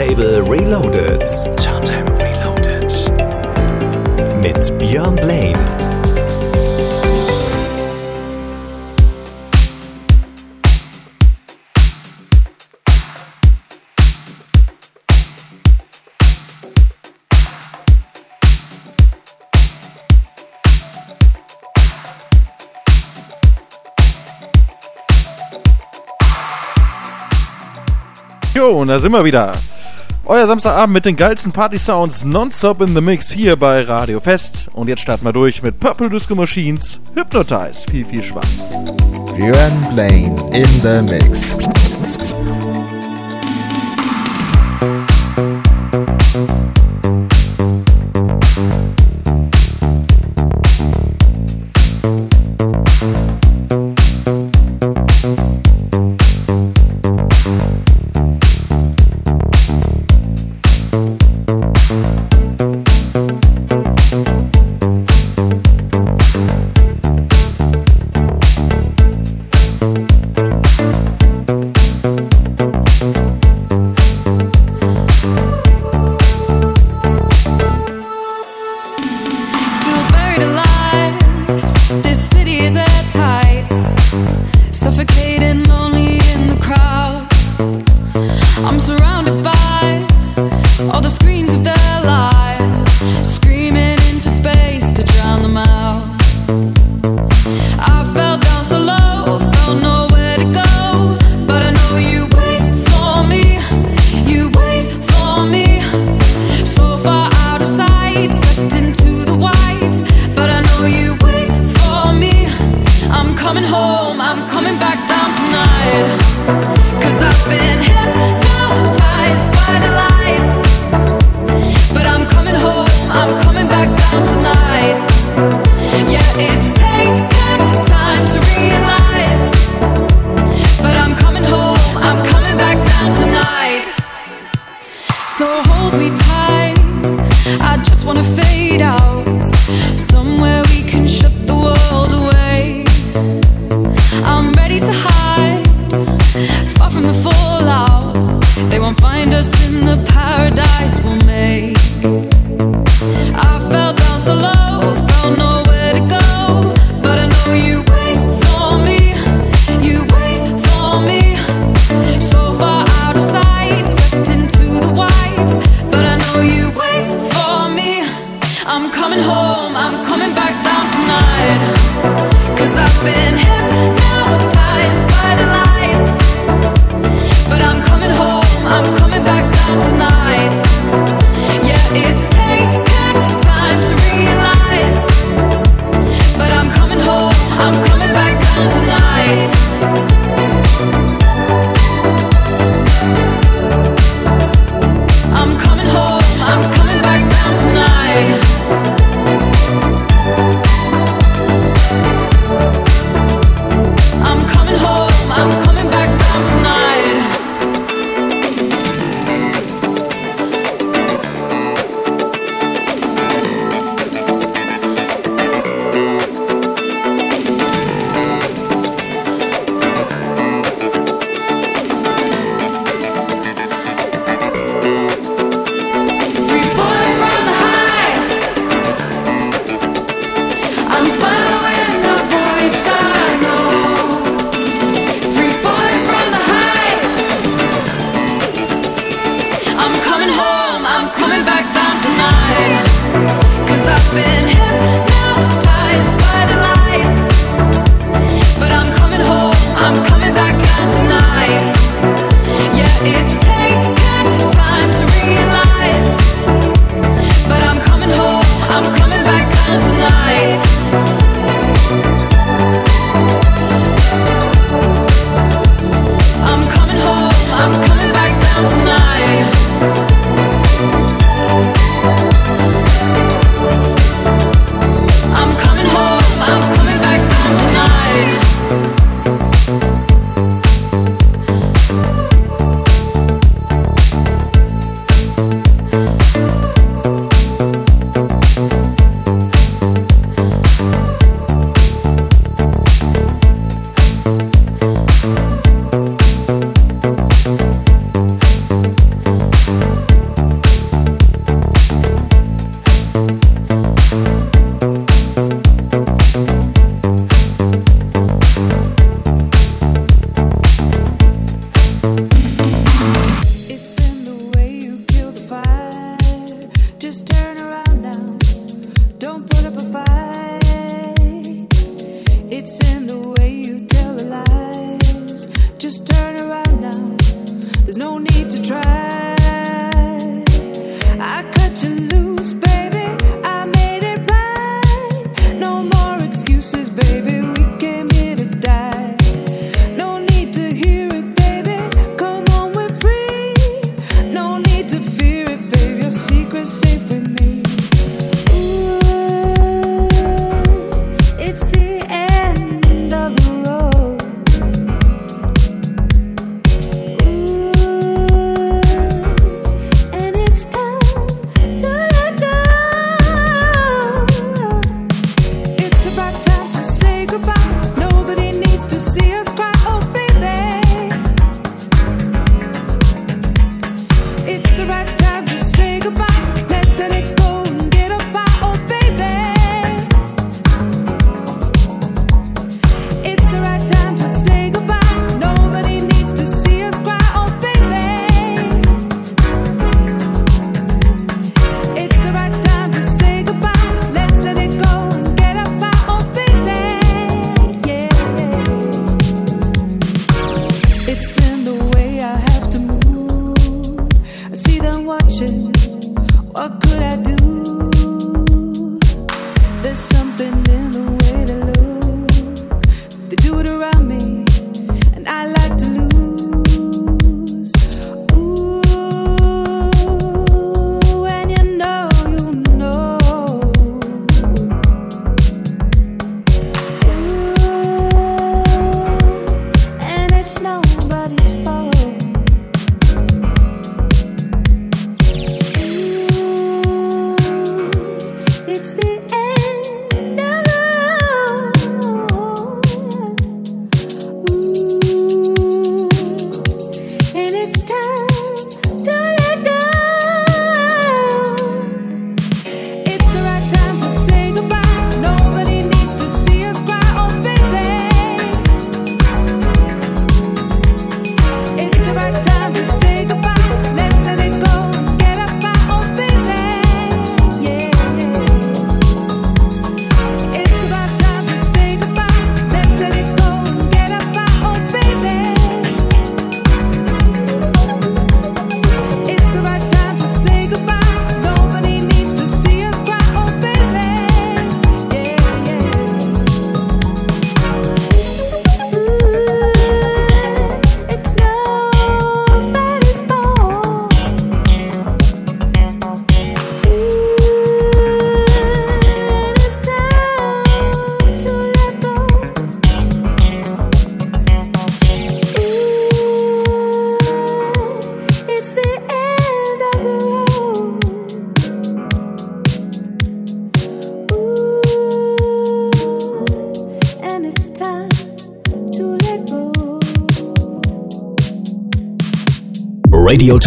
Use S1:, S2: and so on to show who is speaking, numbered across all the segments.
S1: Turntable Reloaded. Turntable Reloaded. Mit Björn Blaine.
S2: Jo, und da sind wir wieder. Euer Samstagabend mit den geilsten Party-Sounds nonstop in the Mix hier bei Radio Fest. Und jetzt starten wir durch mit Purple Disco Machines Hypnotized. Viel, viel Spaß.
S3: Björn Blaine in the Mix.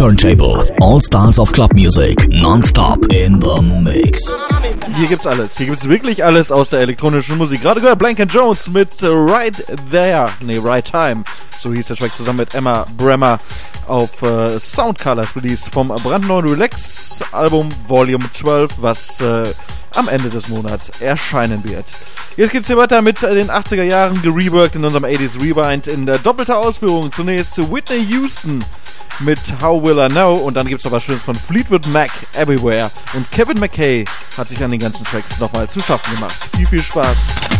S1: Turntable. All styles of club music. Non-stop in the mix.
S2: Hier gibt's alles. Hier gibt's wirklich alles aus der elektronischen Musik. Gerade gehört Blank Jones mit Right There. Nee, Right Time. So hieß der Track zusammen mit Emma Bremer auf äh, Soundcolors Release vom brandneuen Relax Album Volume 12, was äh, am Ende des Monats erscheinen wird. Jetzt geht's hier weiter mit den 80er Jahren gereworked in unserem 80s Rewind in der doppelter Ausführung. Zunächst Whitney Houston mit How Will I Know und dann gibt es noch was Schönes von Fleetwood Mac Everywhere und Kevin McKay hat sich an den ganzen Tracks nochmal zu schaffen gemacht. Viel, viel Spaß.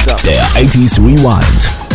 S1: Ja. Der 80s Rewind.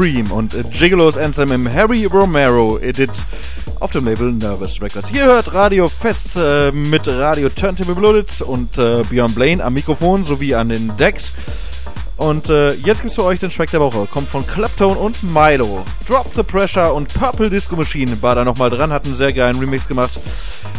S2: Supreme und Gigolos Anthem im Harry Romero Edit auf dem Label Nervous Records. Ihr hört Radio Fest äh, mit Radio Turntable Reloaded und äh, Björn Blaine am Mikrofon sowie an den Decks. Und äh, jetzt gibt's für euch den Track der Woche. Kommt von Claptone und Milo. Drop the Pressure und Purple Disco Machine war da nochmal dran, hat einen sehr geilen Remix gemacht.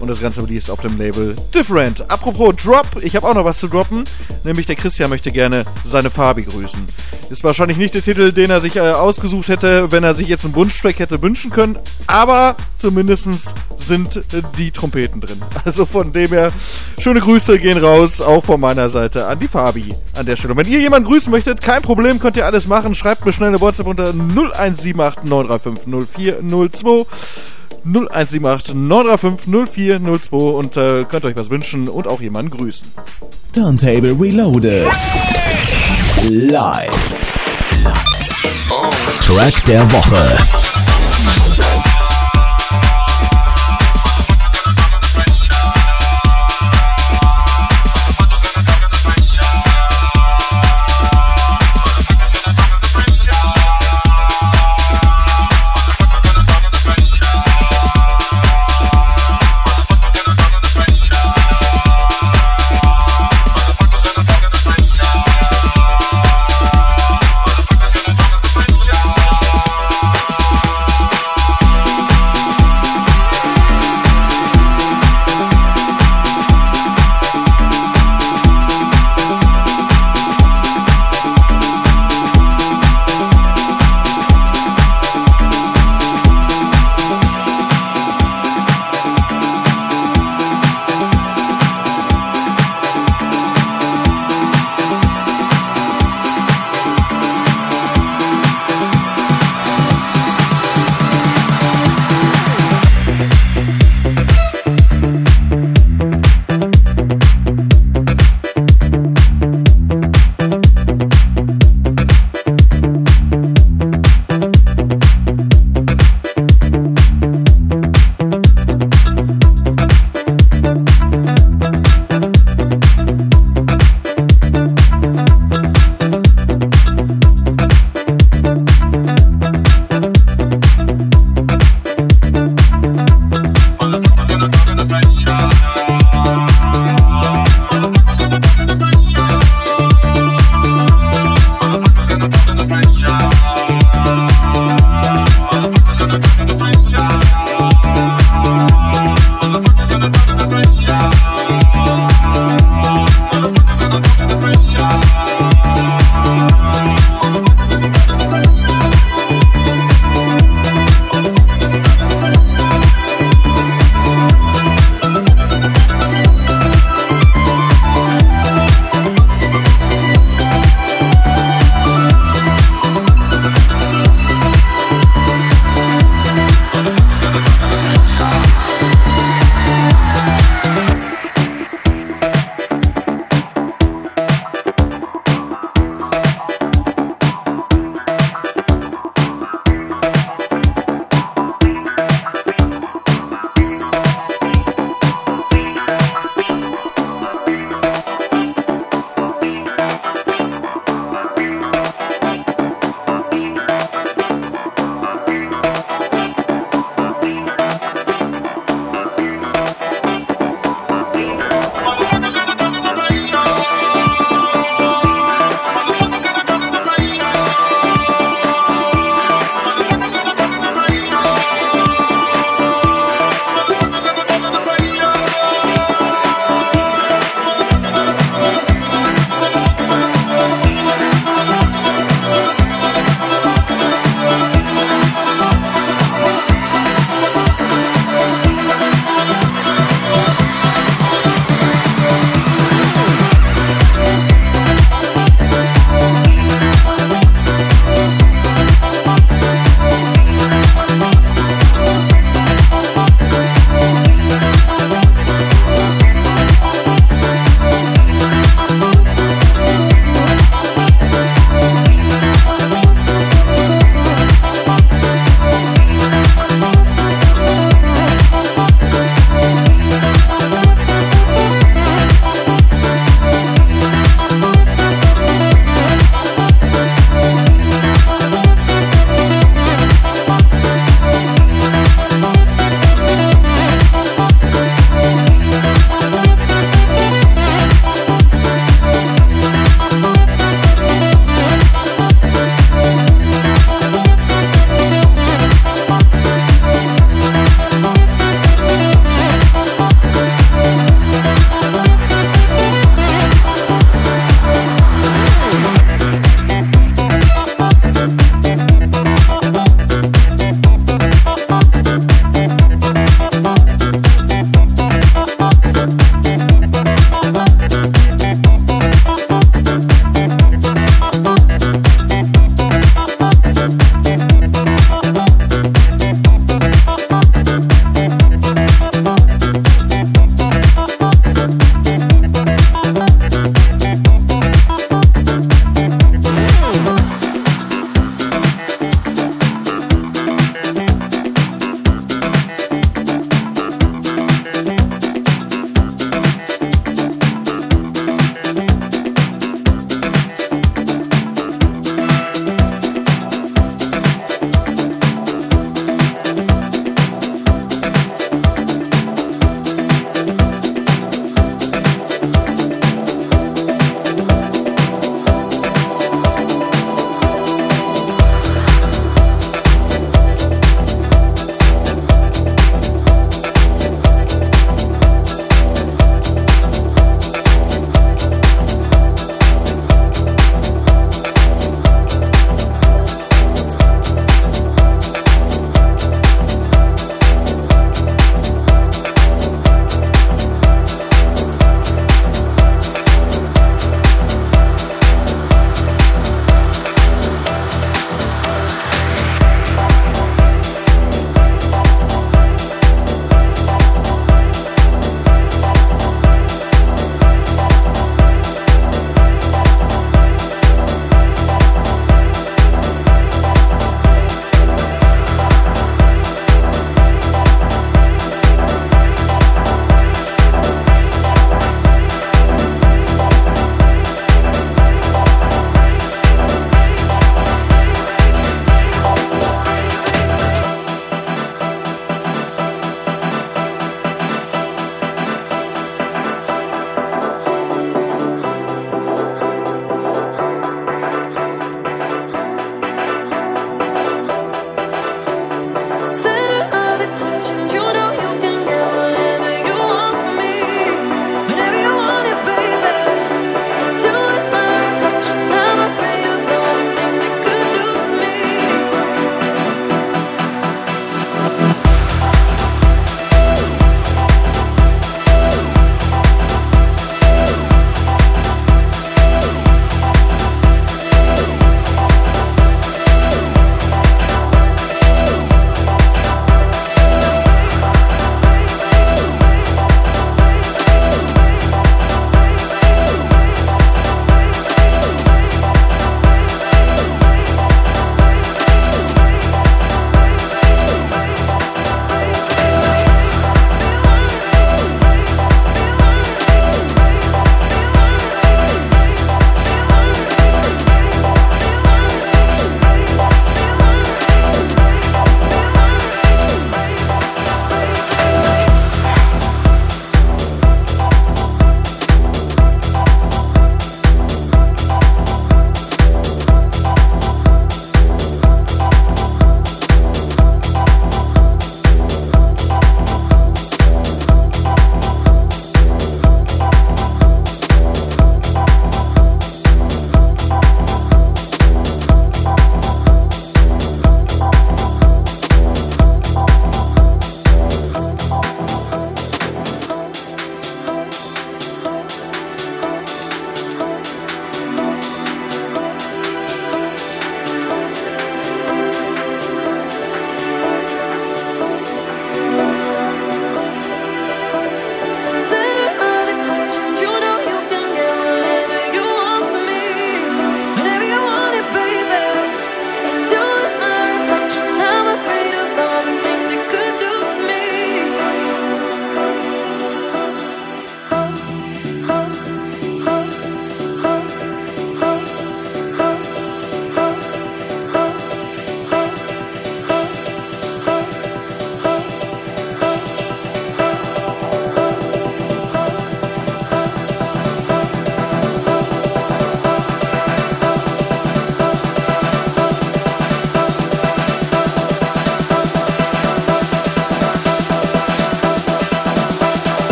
S2: Und das Ganze released auf dem Label Different. Apropos Drop, ich habe auch noch was zu droppen. Nämlich der Christian möchte gerne seine Fabi grüßen. Ist wahrscheinlich nicht der Titel, den er sich äh, ausgesucht hätte, wenn er sich jetzt einen Wunschtrack hätte wünschen können. Aber zumindest sind äh, die Trompeten drin. Also von dem her, schöne Grüße gehen raus, auch von meiner Seite an die Fabi an der Stelle. Und wenn ihr jemanden grüßen möchtet, kein Problem, könnt ihr alles machen. Schreibt mir schnell eine WhatsApp unter 0178 935 0402. 0178 935 0402 und äh, könnt euch was wünschen und auch jemanden grüßen.
S4: Turntable Reloaded. Live.
S1: Track der Woche.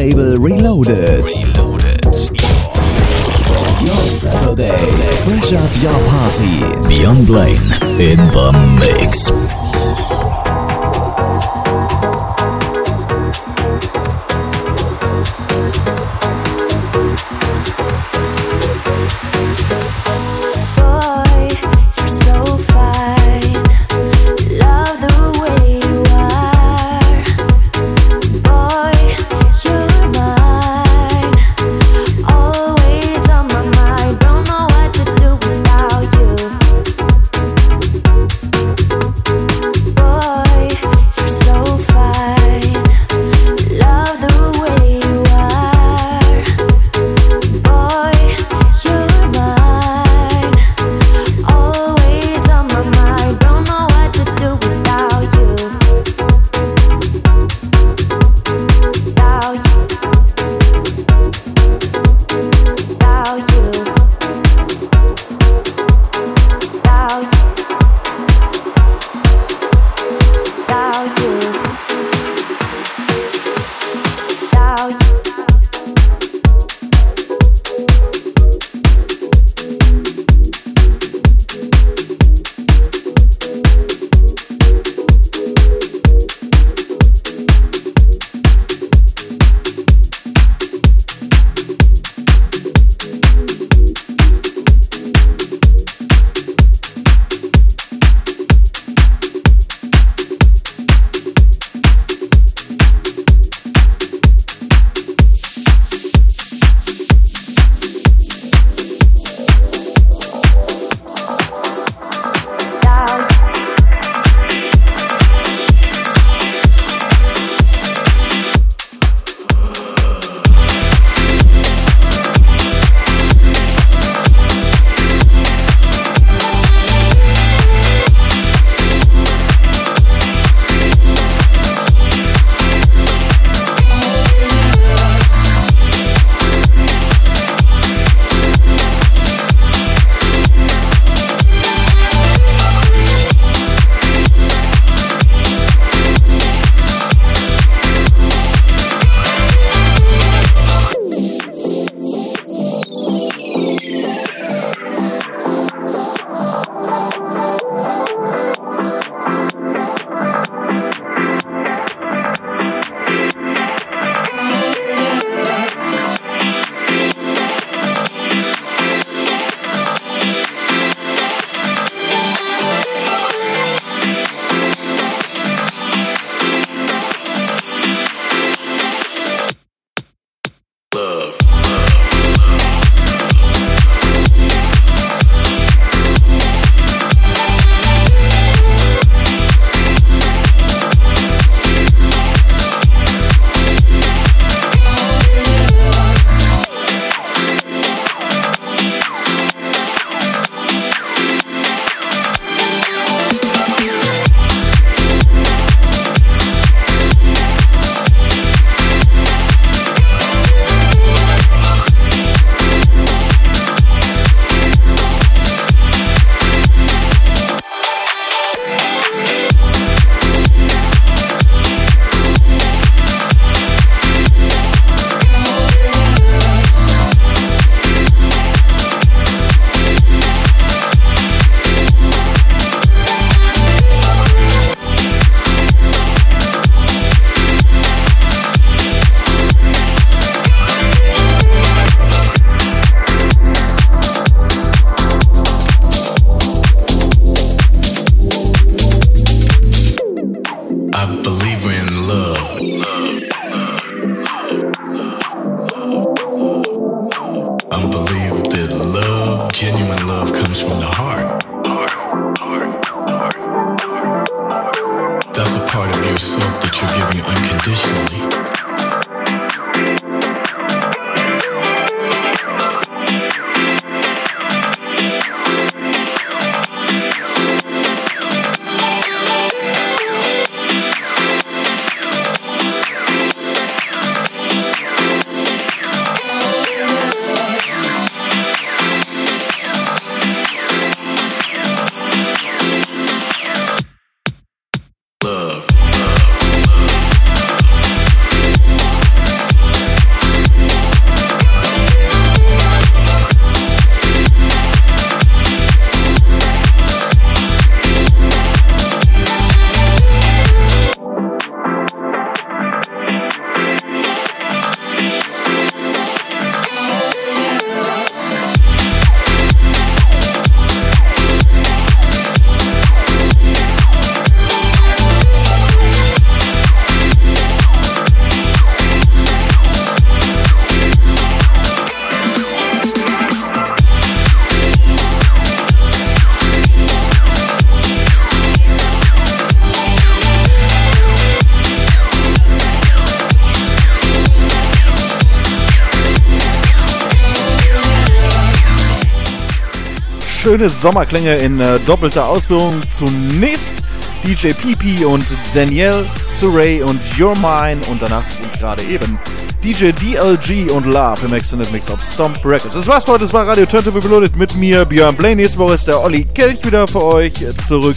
S5: Turntable Reloaded. Reloaded. Your Saturday. Fresh up your party. Beyond Blaine in the mix. Yourself that you're giving unconditionally.
S2: Schöne Sommerklänge in äh, doppelter Ausführung. Zunächst DJ PP und Danielle Surrey und Your Mine und danach und gerade eben DJ DLG und Love im Extended Mix of Stomp Records. Das war's für heute, das war Radio Turntable Reloaded mit mir, Björn Blaine. Nächste Woche ist der Olli Kelch wieder für euch zurück.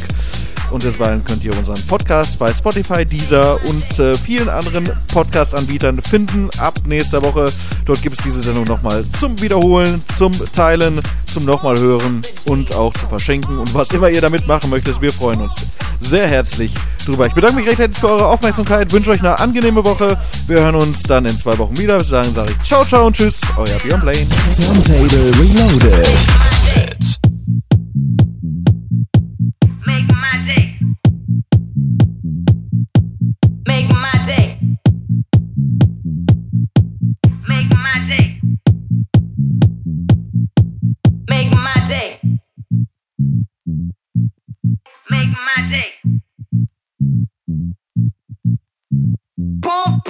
S2: Und deswegen könnt ihr unseren Podcast bei Spotify, Deezer und äh, vielen anderen Podcast-Anbietern finden. Ab nächster Woche. Dort gibt es diese Sendung nochmal zum Wiederholen, zum Teilen, zum nochmal hören und auch zu verschenken. Und was immer ihr damit machen möchtet, wir freuen uns sehr herzlich drüber. Ich bedanke mich recht herzlich für eure Aufmerksamkeit, wünsche euch eine angenehme Woche. Wir hören uns dann in zwei Wochen wieder. Bis dahin sage ich ciao, ciao und tschüss. Euer Björn Blaine.
S4: Turntable Reloaded.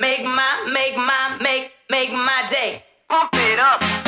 S6: Make my, make my, make, make my day. Pump it up.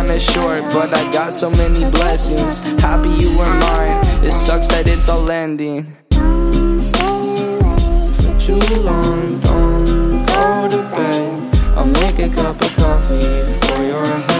S7: kinda short, but I got so many blessings. Happy you were mine. It sucks that it's all ending. For too long, don't go to bed. I'll make a cup of coffee for your head.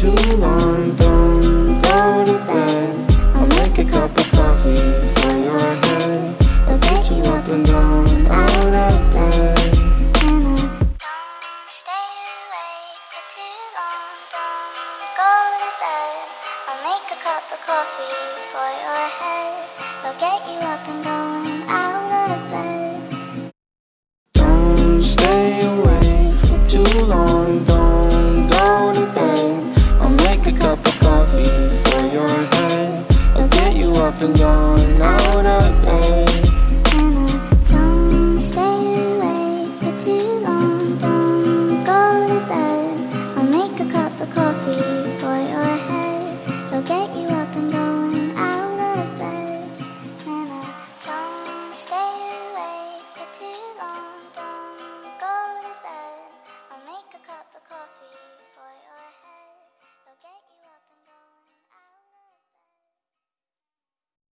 S7: Too long,